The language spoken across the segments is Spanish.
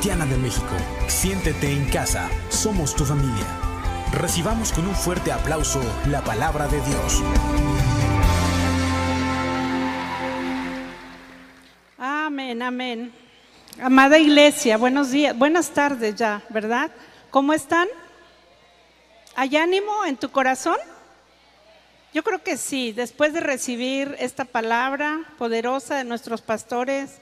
Cristiana de México. Siéntete en casa, somos tu familia. Recibamos con un fuerte aplauso la palabra de Dios. Amén, amén. Amada iglesia, buenos días, buenas tardes ya, ¿verdad? ¿Cómo están? ¿Hay ánimo en tu corazón? Yo creo que sí, después de recibir esta palabra poderosa de nuestros pastores,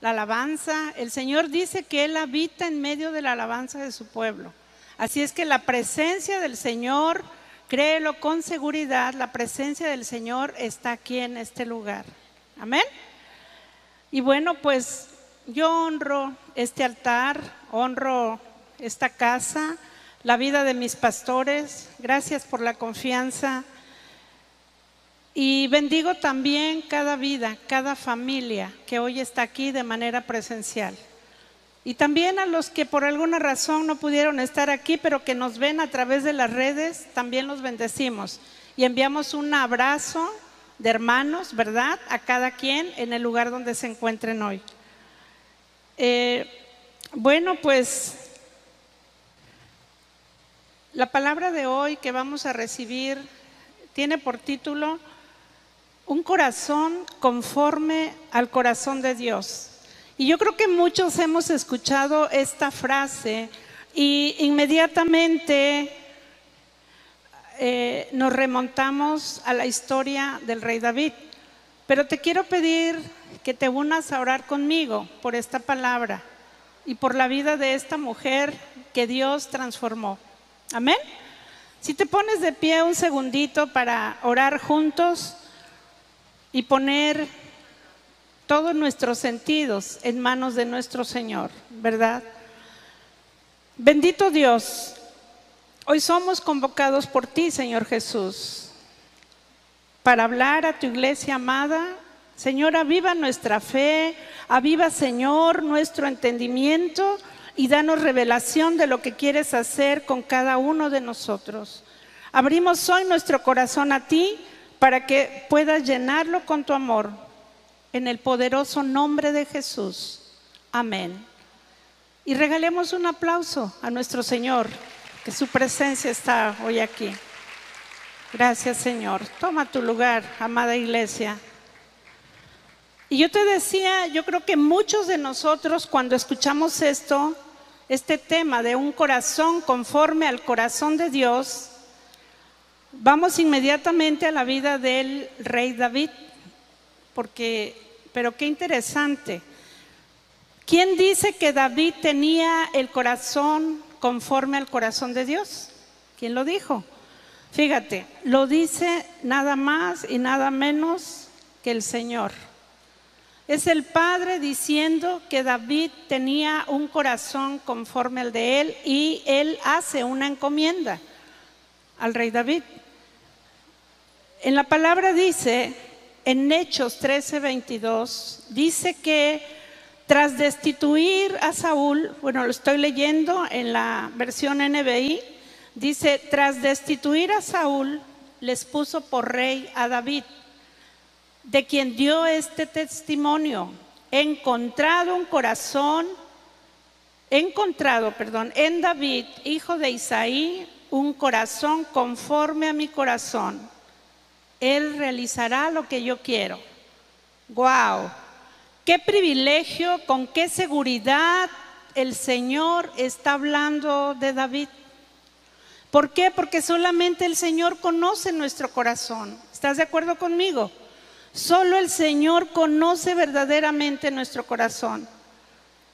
la alabanza, el Señor dice que Él habita en medio de la alabanza de su pueblo. Así es que la presencia del Señor, créelo con seguridad, la presencia del Señor está aquí en este lugar. Amén. Y bueno, pues yo honro este altar, honro esta casa, la vida de mis pastores. Gracias por la confianza y bendigo también cada vida, cada familia que hoy está aquí de manera presencial. Y también a los que por alguna razón no pudieron estar aquí, pero que nos ven a través de las redes, también los bendecimos. Y enviamos un abrazo de hermanos, ¿verdad? A cada quien en el lugar donde se encuentren hoy. Eh, bueno, pues la palabra de hoy que vamos a recibir tiene por título un corazón conforme al corazón de Dios. Y yo creo que muchos hemos escuchado esta frase y inmediatamente eh, nos remontamos a la historia del rey David. Pero te quiero pedir que te unas a orar conmigo por esta palabra y por la vida de esta mujer que Dios transformó. Amén. Si te pones de pie un segundito para orar juntos y poner todos nuestros sentidos en manos de nuestro Señor, ¿verdad? Bendito Dios, hoy somos convocados por ti, Señor Jesús, para hablar a tu iglesia amada. Señor, aviva nuestra fe, aviva, Señor, nuestro entendimiento y danos revelación de lo que quieres hacer con cada uno de nosotros. Abrimos hoy nuestro corazón a ti para que puedas llenarlo con tu amor. En el poderoso nombre de Jesús. Amén. Y regalemos un aplauso a nuestro Señor, que su presencia está hoy aquí. Gracias Señor. Toma tu lugar, amada iglesia. Y yo te decía, yo creo que muchos de nosotros cuando escuchamos esto, este tema de un corazón conforme al corazón de Dios, Vamos inmediatamente a la vida del rey David, porque, pero qué interesante. ¿Quién dice que David tenía el corazón conforme al corazón de Dios? ¿Quién lo dijo? Fíjate, lo dice nada más y nada menos que el Señor. Es el Padre diciendo que David tenía un corazón conforme al de él y él hace una encomienda al rey David. En la palabra dice, en Hechos 13, 22, dice que tras destituir a Saúl, bueno, lo estoy leyendo en la versión NBI, dice, tras destituir a Saúl, les puso por rey a David, de quien dio este testimonio, he encontrado un corazón, he encontrado, perdón, en David, hijo de Isaí, un corazón conforme a mi corazón. Él realizará lo que yo quiero. ¡Wow! ¡Qué privilegio, con qué seguridad el Señor está hablando de David! ¿Por qué? Porque solamente el Señor conoce nuestro corazón. ¿Estás de acuerdo conmigo? Solo el Señor conoce verdaderamente nuestro corazón.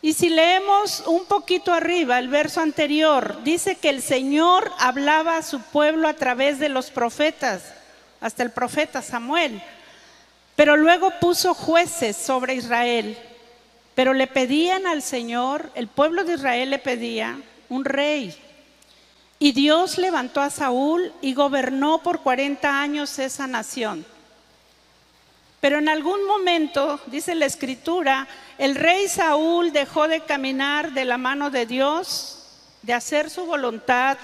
Y si leemos un poquito arriba, el verso anterior, dice que el Señor hablaba a su pueblo a través de los profetas, hasta el profeta Samuel. Pero luego puso jueces sobre Israel. Pero le pedían al Señor, el pueblo de Israel le pedía un rey. Y Dios levantó a Saúl y gobernó por 40 años esa nación. Pero en algún momento, dice la escritura, el rey Saúl dejó de caminar de la mano de Dios, de hacer su voluntad,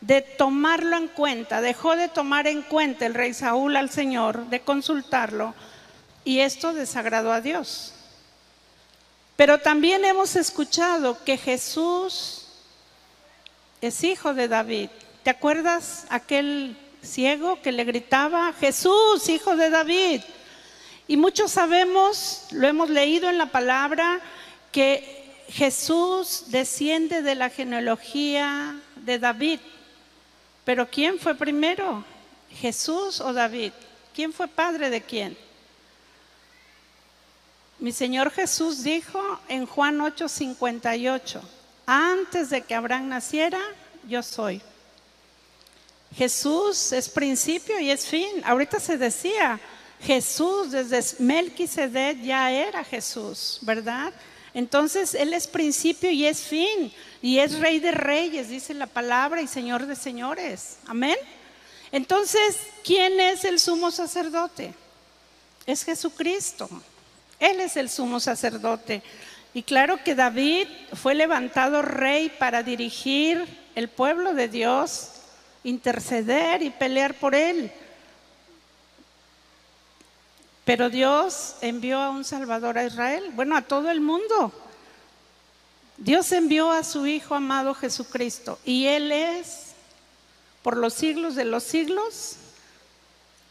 de tomarlo en cuenta, dejó de tomar en cuenta el rey Saúl al Señor, de consultarlo, y esto desagradó a Dios. Pero también hemos escuchado que Jesús es hijo de David. ¿Te acuerdas aquel ciego que le gritaba, Jesús, hijo de David? Y muchos sabemos, lo hemos leído en la palabra, que Jesús desciende de la genealogía de David. Pero ¿quién fue primero? ¿Jesús o David? ¿Quién fue padre de quién? Mi Señor Jesús dijo en Juan 8:58, antes de que Abraham naciera, yo soy. Jesús es principio y es fin. Ahorita se decía, Jesús desde Melquisedec ya era Jesús, ¿verdad? Entonces Él es principio y es fin. Y es rey de reyes, dice la palabra, y señor de señores. Amén. Entonces, ¿quién es el sumo sacerdote? Es Jesucristo. Él es el sumo sacerdote. Y claro que David fue levantado rey para dirigir el pueblo de Dios, interceder y pelear por él. Pero Dios envió a un Salvador a Israel, bueno, a todo el mundo. Dios envió a su Hijo amado Jesucristo y Él es, por los siglos de los siglos,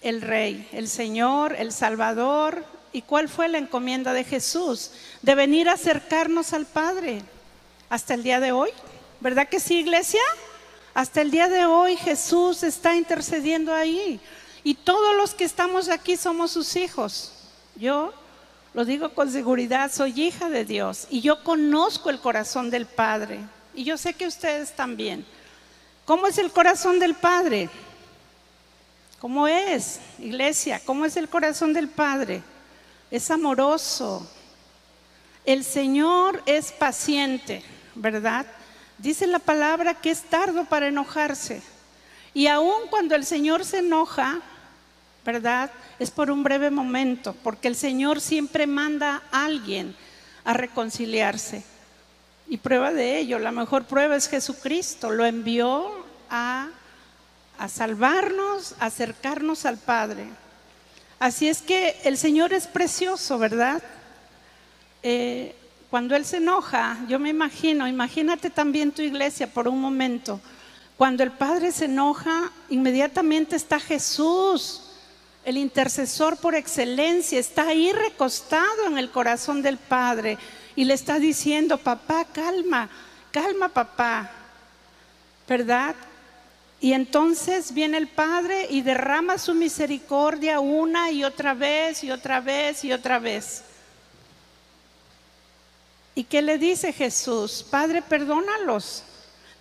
el Rey, el Señor, el Salvador, ¿Y cuál fue la encomienda de Jesús? De venir a acercarnos al Padre hasta el día de hoy. ¿Verdad que sí, iglesia? Hasta el día de hoy Jesús está intercediendo ahí. Y todos los que estamos aquí somos sus hijos. Yo lo digo con seguridad, soy hija de Dios y yo conozco el corazón del Padre. Y yo sé que ustedes también. ¿Cómo es el corazón del Padre? ¿Cómo es, iglesia? ¿Cómo es el corazón del Padre? es amoroso. El Señor es paciente, ¿verdad? Dice la palabra que es tardo para enojarse. Y aun cuando el Señor se enoja, ¿verdad? Es por un breve momento, porque el Señor siempre manda a alguien a reconciliarse. Y prueba de ello, la mejor prueba es Jesucristo. Lo envió a, salvarnos, a acercarnos al Padre. Así es que el Señor es precioso, ¿verdad? Eh, cuando Él se enoja, yo me imagino, imagínate también tu iglesia por un momento. Cuando el Padre se enoja, inmediatamente está Jesús, el intercesor por excelencia, está ahí recostado en el corazón del Padre y le está diciendo, papá, calma, calma papá, ¿verdad? Y entonces viene el Padre y derrama su misericordia una y otra vez y otra vez y otra vez. ¿Y qué le dice Jesús? Padre, perdónalos.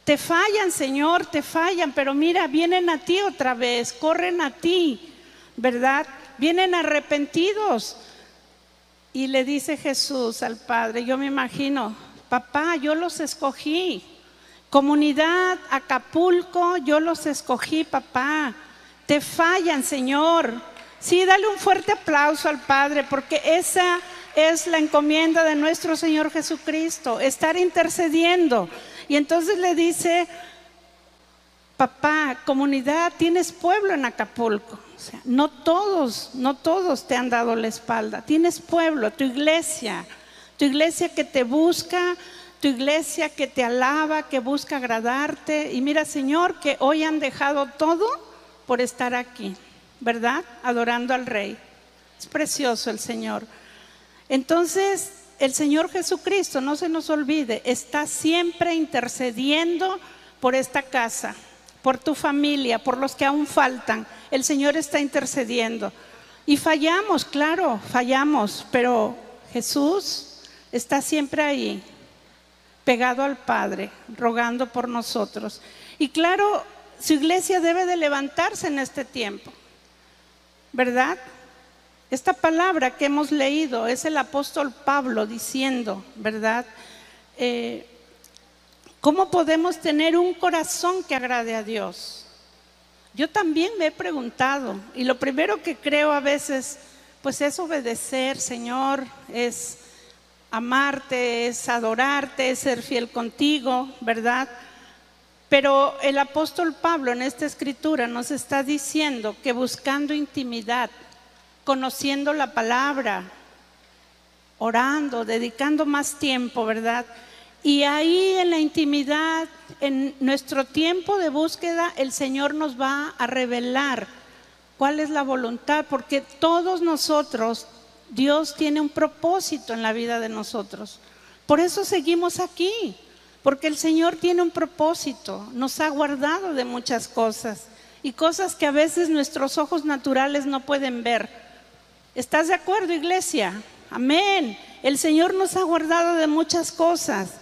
Te fallan, Señor, te fallan, pero mira, vienen a ti otra vez, corren a ti, ¿verdad? Vienen arrepentidos. Y le dice Jesús al Padre, yo me imagino, papá, yo los escogí. Comunidad, Acapulco, yo los escogí, papá. Te fallan, Señor. Sí, dale un fuerte aplauso al Padre, porque esa es la encomienda de nuestro Señor Jesucristo, estar intercediendo. Y entonces le dice, papá, comunidad, tienes pueblo en Acapulco. O sea, no todos, no todos te han dado la espalda. Tienes pueblo, tu iglesia, tu iglesia que te busca, tu iglesia que te alaba, que busca agradarte. Y mira, Señor, que hoy han dejado todo por estar aquí, ¿verdad? Adorando al Rey. Es precioso el Señor. Entonces, el Señor Jesucristo, no se nos olvide, está siempre intercediendo por esta casa, por tu familia, por los que aún faltan. El Señor está intercediendo. Y fallamos, claro, fallamos, pero Jesús está siempre ahí, pegado al Padre, rogando por nosotros. Y claro, su iglesia debe de levantarse en este tiempo, ¿verdad? Esta palabra que hemos leído es el apóstol Pablo diciendo, ¿verdad? Eh, ¿Cómo podemos tener un corazón que agrade a Dios? Yo también me he preguntado y lo primero que creo a veces, pues es obedecer, Señor, es amarte, es adorarte, es ser fiel contigo, ¿verdad? Pero el apóstol Pablo en esta escritura nos está diciendo que buscando intimidad, conociendo la palabra, orando, dedicando más tiempo, ¿verdad? Y ahí en la intimidad, en nuestro tiempo de búsqueda, el Señor nos va a revelar cuál es la voluntad, porque todos nosotros, Dios tiene un propósito en la vida de nosotros. Por eso seguimos aquí, porque el Señor tiene un propósito, nos ha guardado de muchas cosas y cosas que a veces nuestros ojos naturales no pueden ver. ¿Estás de acuerdo, iglesia? Amén. El Señor nos ha guardado de muchas cosas.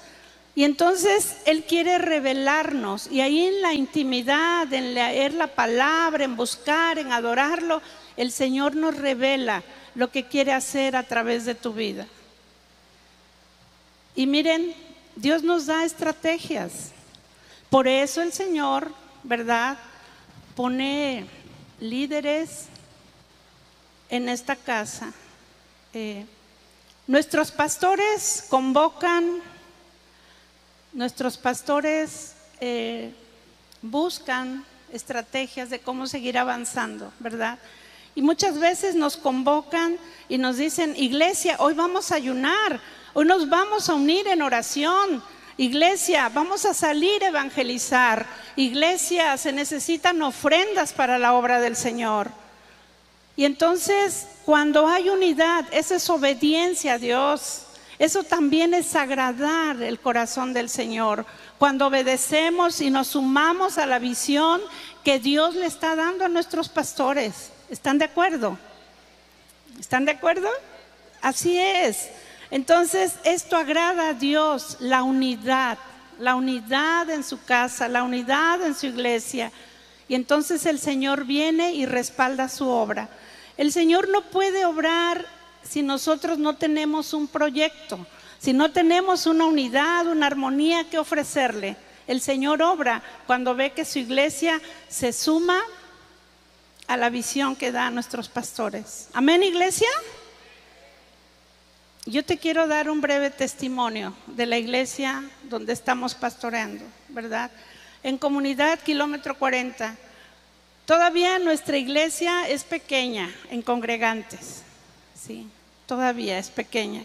Y entonces Él quiere revelarnos y ahí en la intimidad, en leer la palabra, en buscar, en adorarlo, el Señor nos revela lo que quiere hacer a través de tu vida. Y miren, Dios nos da estrategias. Por eso el Señor, ¿verdad? Pone líderes en esta casa. Eh, nuestros pastores convocan Nuestros pastores eh, buscan estrategias de cómo seguir avanzando, ¿verdad? Y muchas veces nos convocan y nos dicen, iglesia, hoy vamos a ayunar, hoy nos vamos a unir en oración. Iglesia, vamos a salir a evangelizar. Iglesia, se necesitan ofrendas para la obra del Señor. Y entonces, cuando hay unidad, esa es obediencia a Dios. Eso también es agradar el corazón del Señor. Cuando obedecemos y nos sumamos a la visión que Dios le está dando a nuestros pastores. ¿Están de acuerdo? ¿Están de acuerdo? Así es. Entonces, esto agrada a Dios, la unidad, la unidad en su casa, la unidad en su iglesia. Y entonces el Señor viene y respalda su obra. El Señor no puede obrar si nosotros no tenemos un proyecto, si no tenemos una unidad, una armonía que ofrecerle. El Señor obra cuando ve que su iglesia se suma a la visión que da a nuestros pastores. Amén, iglesia. Yo te quiero dar un breve testimonio de la iglesia donde estamos pastoreando, ¿verdad? En comunidad kilómetro 40. Todavía nuestra iglesia es pequeña en congregantes, ¿sí? todavía es pequeña.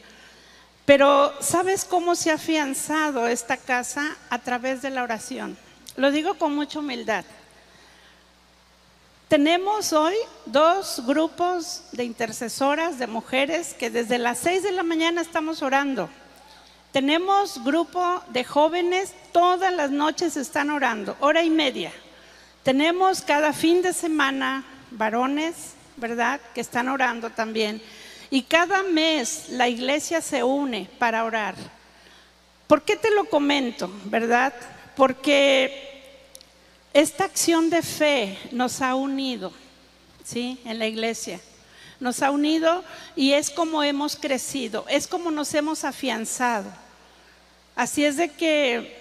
Pero ¿sabes cómo se ha afianzado esta casa a través de la oración? Lo digo con mucha humildad. Tenemos hoy dos grupos de intercesoras, de mujeres, que desde las seis de la mañana estamos orando. Tenemos grupo de jóvenes, todas las noches están orando, hora y media. Tenemos cada fin de semana varones, ¿verdad?, que están orando también. Y cada mes la iglesia se une para orar. ¿Por qué te lo comento, verdad? Porque esta acción de fe nos ha unido, ¿sí? En la iglesia. Nos ha unido y es como hemos crecido, es como nos hemos afianzado. Así es de que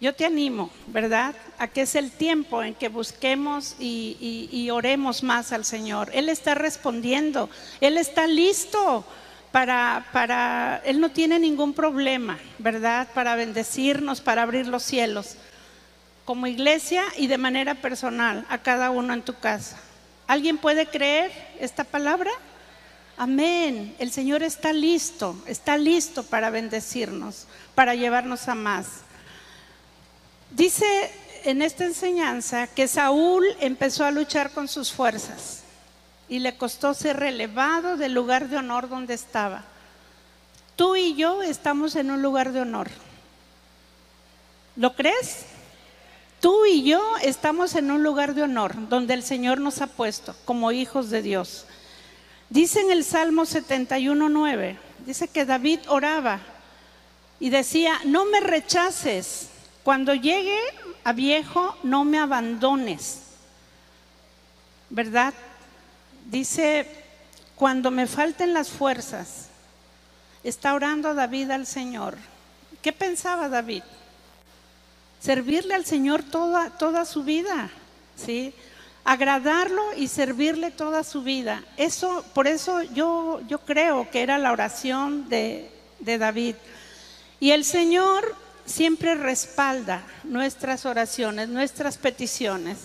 yo te animo, ¿verdad? A que es el tiempo en que busquemos y, oremos más al Señor. Él está respondiendo, Él está listo para, para, Él no tiene ningún problema, ¿verdad? Para bendecirnos, para abrir los cielos, como iglesia y de manera personal, a cada uno en tu casa. ¿Alguien puede creer esta palabra? Amén. El Señor está listo, está listo para bendecirnos, para llevarnos a más. Dice en esta enseñanza que Saúl empezó a luchar con sus fuerzas y le costó ser relevado del lugar de honor donde estaba. Tú y yo estamos en un lugar de honor. ¿Lo crees? Tú y yo estamos en un lugar de honor donde el Señor nos ha puesto como hijos de Dios. Dice en el Salmo 71.9, dice que David oraba y decía, no me rechaces cuando llegue a viejo, no me abandones. ¿Verdad? Dice, cuando me falten las fuerzas, está orando David al Señor. ¿Qué pensaba David? Servirle al Señor toda, toda su vida, ¿sí? Agradarlo y servirle toda su vida. Eso, por eso yo, yo creo que era la oración de, de David. Y el Señor siempre respalda nuestras oraciones, nuestras peticiones.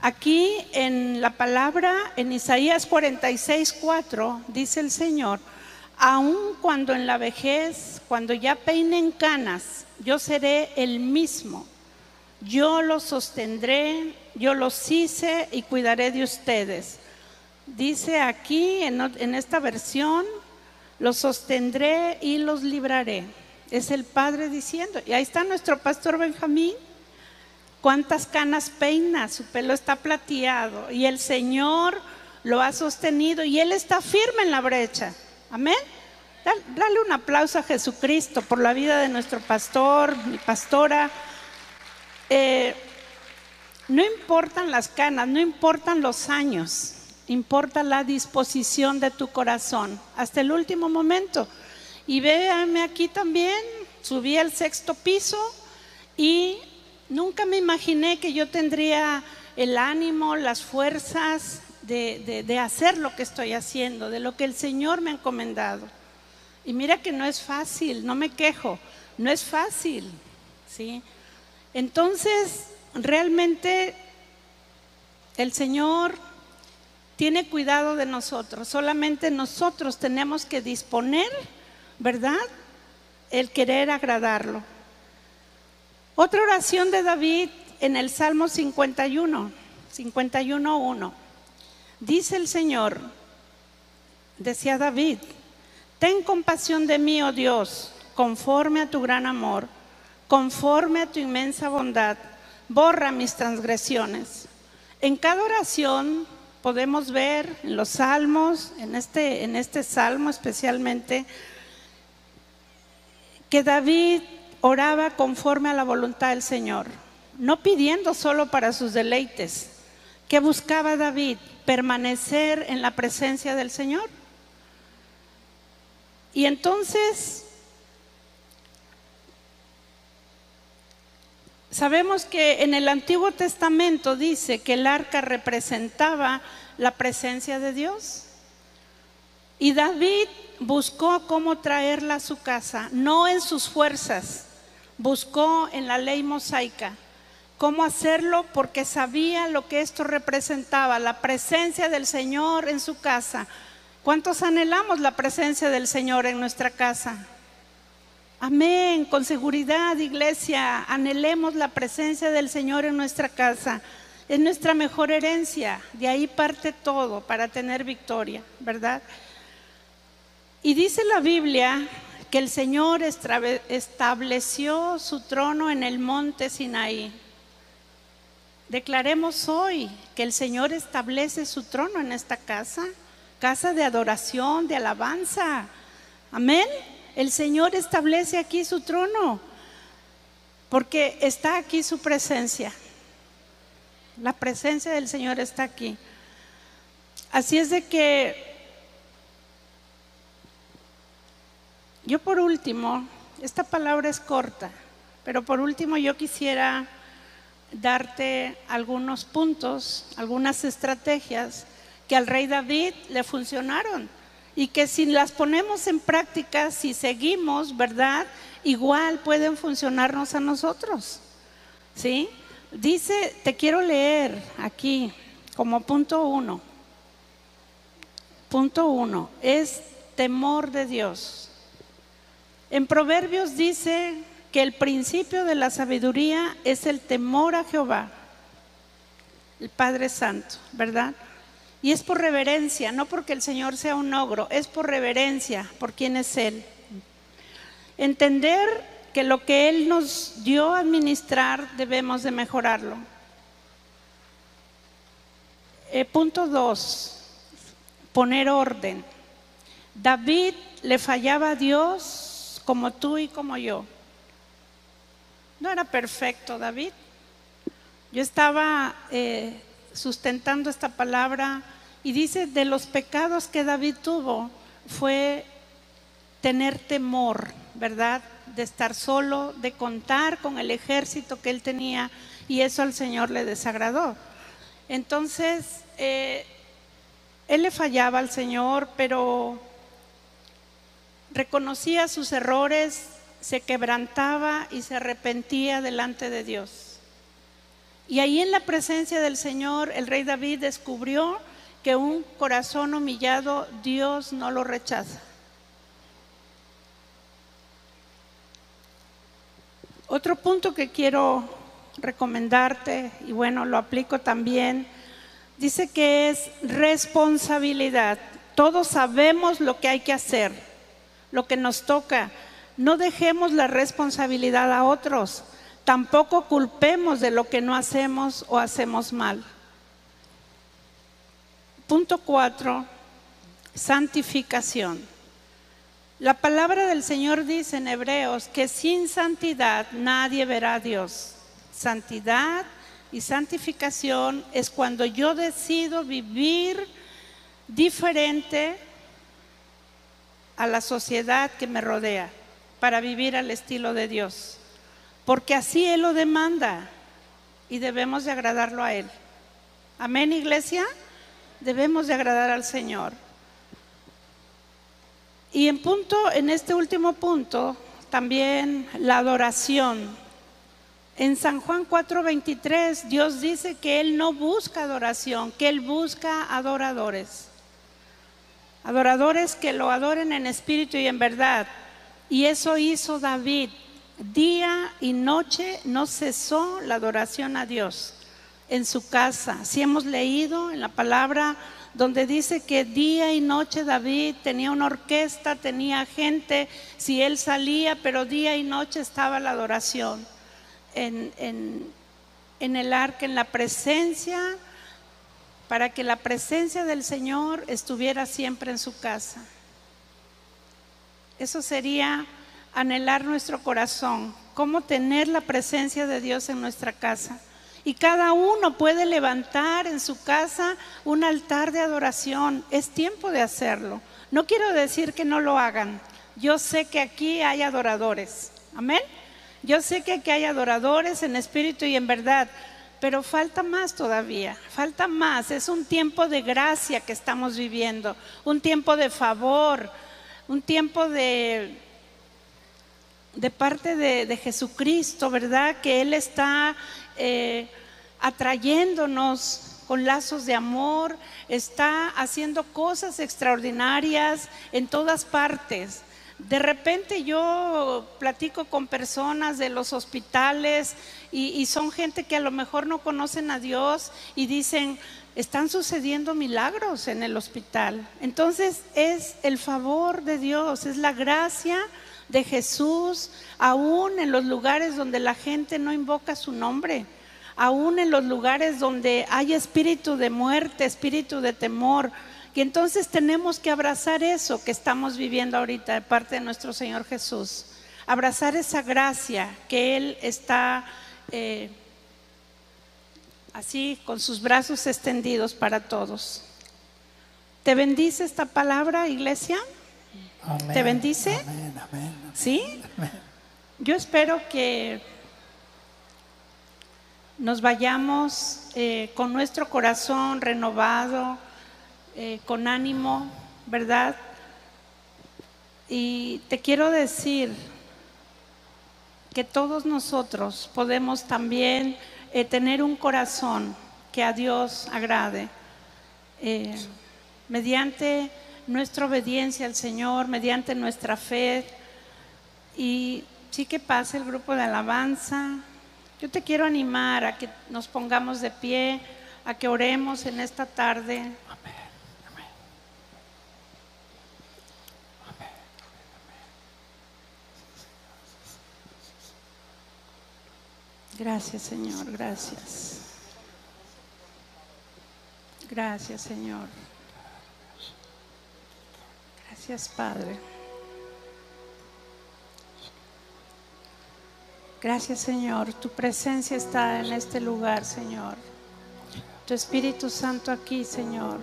Aquí en la palabra, en Isaías 46, 4, dice el Señor, aun cuando en la vejez, cuando ya peinen canas, yo seré el mismo. Yo los sostendré, yo los hice y cuidaré de ustedes. Dice aquí en, en esta versión, los sostendré y los libraré. Es el Padre diciendo. Y ahí está nuestro pastor Benjamín. ¿Cuántas canas peina? Su pelo está plateado. Y el Señor lo ha sostenido y Él está firme en la brecha. Amén. Dale un aplauso a Jesucristo por la vida de nuestro pastor, mi pastora. Eh, no importan las canas, no importan los años importa la disposición de tu corazón hasta el último momento. Y véame aquí también, subí al sexto piso y nunca me imaginé que yo tendría el ánimo, las fuerzas de, de, hacer lo que estoy haciendo, de lo que el Señor me ha encomendado. Y mira que no es fácil, no me quejo, no es fácil, ¿sí? Entonces, realmente el Señor tiene cuidado de nosotros. Solamente nosotros tenemos que disponer, ¿verdad? El querer agradarlo. Otra oración de David en el Salmo 51, 51.1. Dice el Señor, decía David, ten compasión de mí, oh Dios, conforme a tu gran amor, conforme a tu inmensa bondad, borra mis transgresiones. En cada oración podemos ver en los salmos, en este, en este salmo especialmente, que David oraba conforme a la voluntad del Señor, no pidiendo solo para sus deleites. que buscaba David? Permanecer en la presencia del Señor. Y entonces Sabemos que en el Antiguo Testamento dice que el arca representaba la presencia de Dios. Y David buscó cómo traerla a su casa, no en sus fuerzas, buscó en la ley mosaica cómo hacerlo porque sabía lo que esto representaba, la presencia del Señor en su casa. ¿Cuántos anhelamos la presencia del Señor en nuestra casa? Amén, con seguridad, iglesia, anhelemos la presencia del Señor en nuestra casa. Es nuestra mejor herencia, de ahí parte todo para tener victoria, ¿verdad? Y dice la Biblia que el Señor estableció su trono en el monte Sinaí. Declaremos hoy que el Señor establece su trono en esta casa, casa de adoración, de alabanza. Amén. El Señor establece aquí su trono, porque está aquí su presencia. La presencia del Señor está aquí. Así es de que yo por último, esta palabra es corta, pero por último yo quisiera darte algunos puntos, algunas estrategias que al rey David le funcionaron y que si las ponemos en práctica, si seguimos, ¿verdad? Igual pueden funcionarnos a nosotros. ¿Sí? Dice, te quiero leer aquí como punto uno. Punto uno, es temor de Dios. En Proverbios dice que el principio de la sabiduría es el temor a Jehová, el Padre Santo, ¿verdad? Y es por reverencia, no porque el Señor sea un ogro, es por reverencia por quién es Él. Entender que lo que Él nos dio a administrar debemos de mejorarlo. Eh, punto dos, poner orden. David le fallaba a Dios como tú y como yo. No era perfecto David. Yo estaba eh, sustentando esta palabra y dice, de los pecados que David tuvo fue tener temor, ¿verdad? De estar solo, de contar con el ejército que él tenía y eso al Señor le desagradó. Entonces, eh, él le fallaba al Señor, pero reconocía sus errores, se quebrantaba y se arrepentía delante de Dios. Y ahí en la presencia del Señor, el rey David descubrió que un corazón humillado Dios no lo rechaza. Otro punto que quiero recomendarte, y bueno, lo aplico también, dice que es responsabilidad. Todos sabemos lo que hay que hacer, lo que nos toca. No dejemos la responsabilidad a otros. Tampoco culpemos de lo que no hacemos o hacemos mal. Punto cuatro, santificación. La palabra del Señor dice en Hebreos que sin santidad nadie verá a Dios. Santidad y santificación es cuando yo decido vivir diferente a la sociedad que me rodea para vivir al estilo de Dios. Porque así Él lo demanda y debemos de agradarlo a Él. Amén, iglesia debemos de agradar al Señor. Y en punto, en este último punto, también la adoración. En San Juan 4:23 Dios dice que Él no busca adoración, que Él busca adoradores. Adoradores que lo adoren en espíritu y en verdad. Y eso hizo David. Día y noche no cesó la adoración a Dios en su casa. Si hemos leído en la palabra donde dice que día y noche David tenía una orquesta, tenía gente, si él salía, pero día y noche estaba la adoración en, en el arca, en la presencia, para que la presencia del Señor estuviera siempre en su casa. Eso sería anhelar nuestro corazón, cómo tener la presencia de Dios en nuestra casa. Y cada uno puede levantar en su casa un altar de adoración. Es tiempo de hacerlo. No quiero decir que no lo hagan. Yo sé que aquí hay adoradores. Amén. Yo sé que aquí hay adoradores en espíritu y en verdad. Pero falta más todavía, falta más. Es un tiempo de gracia que estamos viviendo, un tiempo de favor, un tiempo de, de parte de, Jesucristo, ¿verdad? Que Él está eh, atrayéndonos con lazos de amor, está haciendo cosas extraordinarias en todas partes. De repente yo platico con personas de los hospitales y, son gente que a lo mejor no conocen a Dios y dicen, están sucediendo milagros en el hospital. Entonces es el favor de Dios, es la gracia de Jesús, aún en los lugares donde la gente no invoca su nombre aún en los lugares donde hay espíritu de muerte, espíritu de temor. Y entonces tenemos que abrazar eso que estamos viviendo ahorita de parte de nuestro Señor Jesús. Abrazar esa gracia que Él está eh, así con sus brazos extendidos para todos. ¿Te bendice esta palabra, iglesia? ¿Te bendice? Amén, amén, ¿Sí? Yo espero que nos vayamos eh, con nuestro corazón renovado, eh, con ánimo, ¿verdad? Y te quiero decir que todos nosotros podemos también eh, tener un corazón que a Dios agrade, mediante nuestra obediencia al Señor, mediante nuestra fe. Y sí que pase el grupo de alabanza. Yo te quiero animar a que nos pongamos de pie, a que oremos en esta tarde. Amén. Gracias, Señor, gracias. Gracias, Señor. Gracias, Padre. Gracias Señor, tu presencia está en este lugar, Señor. Tu Espíritu Santo aquí, Señor.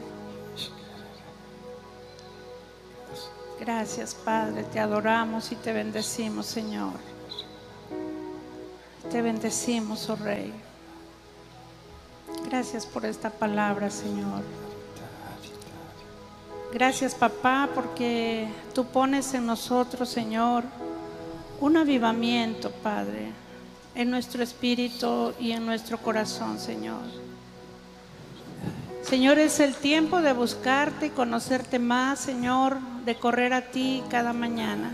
Gracias Padre, te adoramos y te bendecimos, Señor. Te bendecimos, oh Rey. Gracias por esta palabra, Señor. Gracias, papá, porque tú pones en nosotros, Señor, un avivamiento, Padre, en nuestro espíritu y en nuestro corazón, Señor. Señor, es el tiempo de buscarte y conocerte más, Señor, de correr a ti cada mañana.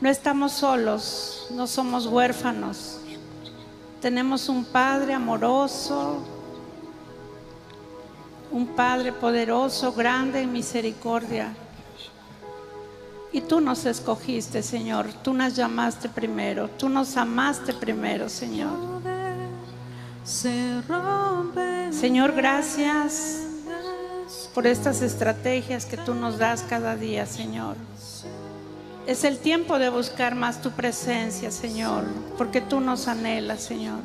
No estamos solos, no somos huérfanos. Tenemos un Padre amoroso, un Padre poderoso, grande en misericordia. Y tú nos escogiste, Señor. Tú nos llamaste primero. Tú nos amaste primero, Señor. Señor, gracias por estas estrategias que tú nos das cada día, Señor. Es el tiempo de buscar más tu presencia, Señor, porque tú nos anhelas, Señor.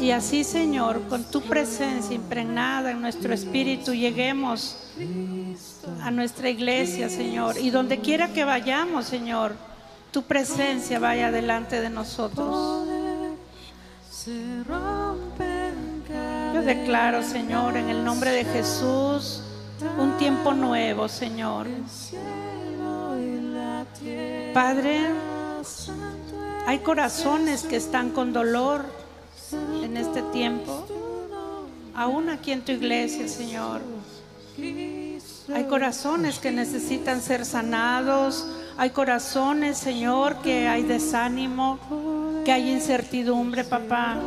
Y así, Señor, con tu presencia impregnada en nuestro espíritu, lleguemos a nuestra iglesia, Señor. Y donde quiera que vayamos, Señor, tu presencia vaya delante de nosotros. Yo declaro, Señor, en el nombre de Jesús, un tiempo nuevo, Señor. Padre, hay corazones que están con dolor en este tiempo, aún aquí en tu iglesia, Señor. Hay corazones que necesitan ser sanados, hay corazones, Señor, que hay desánimo, que hay incertidumbre, papá.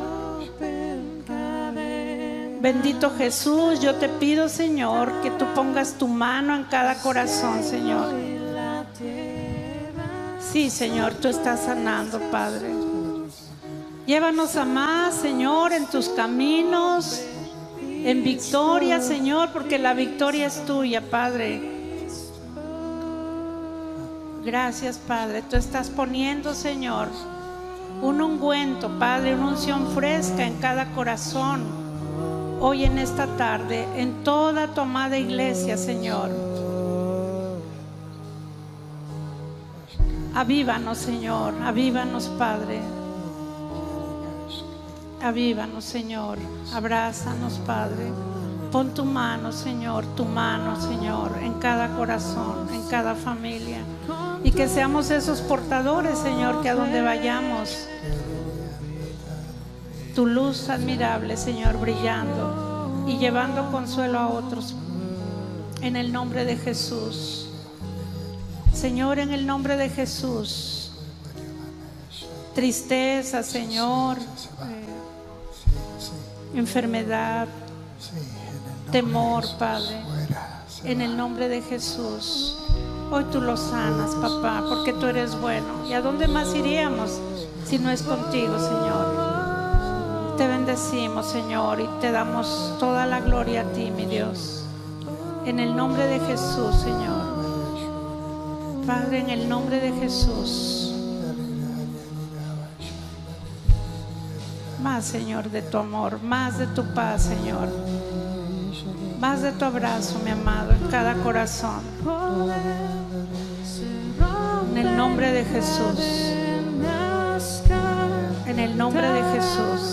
Bendito Jesús, yo te pido, Señor, que tú pongas tu mano en cada corazón, Señor. Sí, Señor, tú estás sanando, Padre. Llévanos a más, Señor, en tus caminos, en victoria, Señor, porque la victoria es tuya, Padre. Gracias, Padre. Tú estás poniendo, Señor, un ungüento, Padre, una unción fresca en cada corazón. Hoy en esta tarde, en toda tu amada iglesia, Señor. Avívanos, Señor. Avívanos, Padre. Avívanos, Señor. Abrázanos, Padre. Pon tu mano, Señor, tu mano, Señor, en cada corazón, en cada familia. Y que seamos esos portadores, Señor, que a donde vayamos, tu luz admirable, Señor, brillando y llevando consuelo a otros. En el nombre de Jesús. Señor, en el nombre de Jesús. Tristeza, Señor enfermedad, temor, Padre. En el nombre de Jesús. Hoy tú lo sanas, papá, porque tú eres bueno. ¿Y a dónde más iríamos si no es contigo, Señor? Te bendecimos, Señor, y te damos toda la gloria a ti, mi Dios. En el nombre de Jesús, Señor. Padre, en el nombre de Jesús. Más, Señor, de tu amor, más de tu paz, Señor. Más de tu abrazo, mi amado, en cada corazón. En el nombre de Jesús. En el nombre de Jesús.